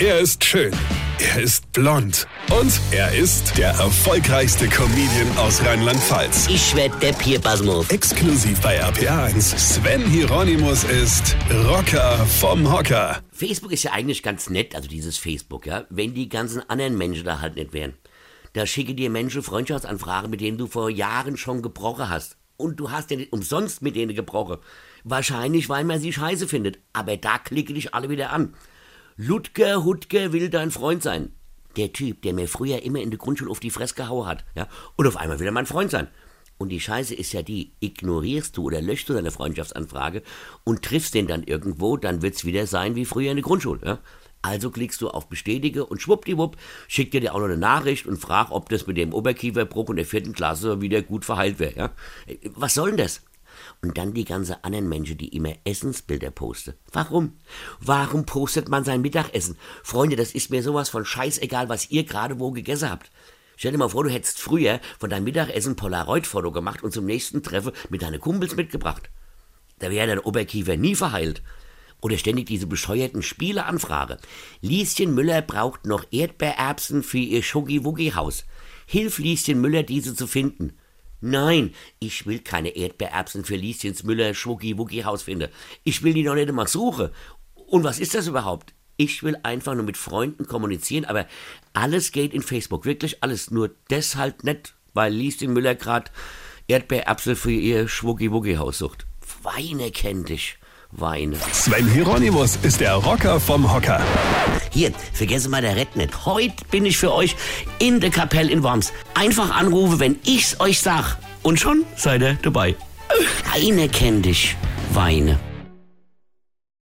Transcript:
Er ist schön. Er ist blond. Und er ist der erfolgreichste Comedian aus Rheinland-Pfalz. Ich werd der Pierpasmus. Exklusiv bei RPA1. Sven Hieronymus ist Rocker vom Hocker. Facebook ist ja eigentlich ganz nett, also dieses Facebook, ja, wenn die ganzen anderen Menschen da halt nicht wären. Da schicke dir Menschen Freundschaftsanfragen, mit denen du vor Jahren schon gebrochen hast. Und du hast ja nicht umsonst mit denen gebrochen. Wahrscheinlich, weil man sie scheiße findet. Aber da klicke dich alle wieder an. Ludger Hutger will dein Freund sein. Der Typ, der mir früher immer in der Grundschule auf die Fresse gehauen hat. Ja? Und auf einmal will er mein Freund sein. Und die Scheiße ist ja die, ignorierst du oder löschst du deine Freundschaftsanfrage und triffst den dann irgendwo, dann wird's wieder sein wie früher in der Grundschule. Ja? Also klickst du auf Bestätige und schwuppdiwupp schickt dir dir auch noch eine Nachricht und frag, ob das mit dem Oberkieferbruch in der vierten Klasse wieder gut verheilt wäre. Ja? Was soll denn das? Und dann die ganzen anderen Menschen, die immer Essensbilder posten. Warum? Warum postet man sein Mittagessen? Freunde, das ist mir sowas von scheißegal, was ihr gerade wo gegessen habt. Stell dir mal vor, du hättest früher von deinem Mittagessen Polaroid-Foto gemacht und zum nächsten Treffen mit deinen Kumpels mitgebracht. Da wäre dein Oberkiefer nie verheilt. Oder ständig diese bescheuerten Spieleanfrage. Lieschen Müller braucht noch Erdbeererbsen für ihr Schuggi-Wuggi-Haus. Hilf Lieschen Müller, diese zu finden. Nein, ich will keine Erdbeererbsen für Lieschens Müller Schwuggi-Wuggi-Haus finden. Ich will die noch nicht mal suchen. Und was ist das überhaupt? Ich will einfach nur mit Freunden kommunizieren, aber alles geht in Facebook. Wirklich alles. Nur deshalb nicht, weil Lieschen Müller gerade Erdbeererbsen für ihr Schwuggi-Wuggi-Haus sucht. Weine kennt dich. Weine. Sven Hieronymus ist der Rocker vom Hocker. Hier, vergesse mal der Red nicht. Heute bin ich für euch in der Kapelle in Worms. Einfach anrufe, wenn ich's euch sag. Und schon seid ihr dabei. Weine kennt dich. Weine.